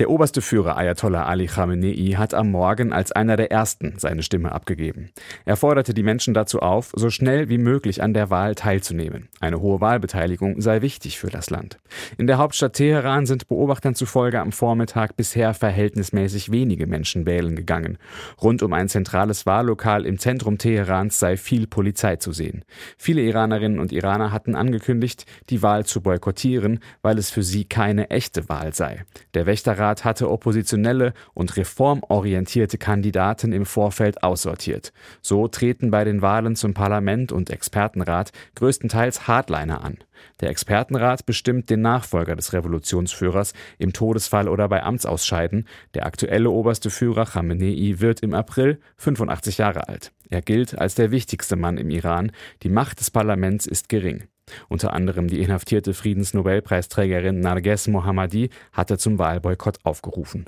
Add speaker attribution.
Speaker 1: Der oberste Führer Ayatollah Ali Khamenei hat am Morgen als einer der ersten seine Stimme abgegeben. Er forderte die Menschen dazu auf, so schnell wie möglich an der Wahl teilzunehmen. Eine hohe Wahlbeteiligung sei wichtig für das Land. In der Hauptstadt Teheran sind Beobachtern zufolge am Vormittag bisher verhältnismäßig wenige Menschen wählen gegangen. Rund um ein zentrales Wahllokal im Zentrum Teherans sei viel Polizei zu sehen. Viele Iranerinnen und Iraner hatten angekündigt, die Wahl zu boykottieren, weil es für sie keine echte Wahl sei. Der Wächterrat Bundesrat hatte oppositionelle und reformorientierte Kandidaten im Vorfeld aussortiert. So treten bei den Wahlen zum Parlament und Expertenrat größtenteils Hardliner an. Der Expertenrat bestimmt den Nachfolger des Revolutionsführers im Todesfall oder bei Amtsausscheiden. Der aktuelle oberste Führer Khamenei wird im April 85 Jahre alt. Er gilt als der wichtigste Mann im Iran. Die Macht des Parlaments ist gering. Unter anderem die inhaftierte Friedensnobelpreisträgerin Narges Mohammadi hatte zum Wahlboykott aufgerufen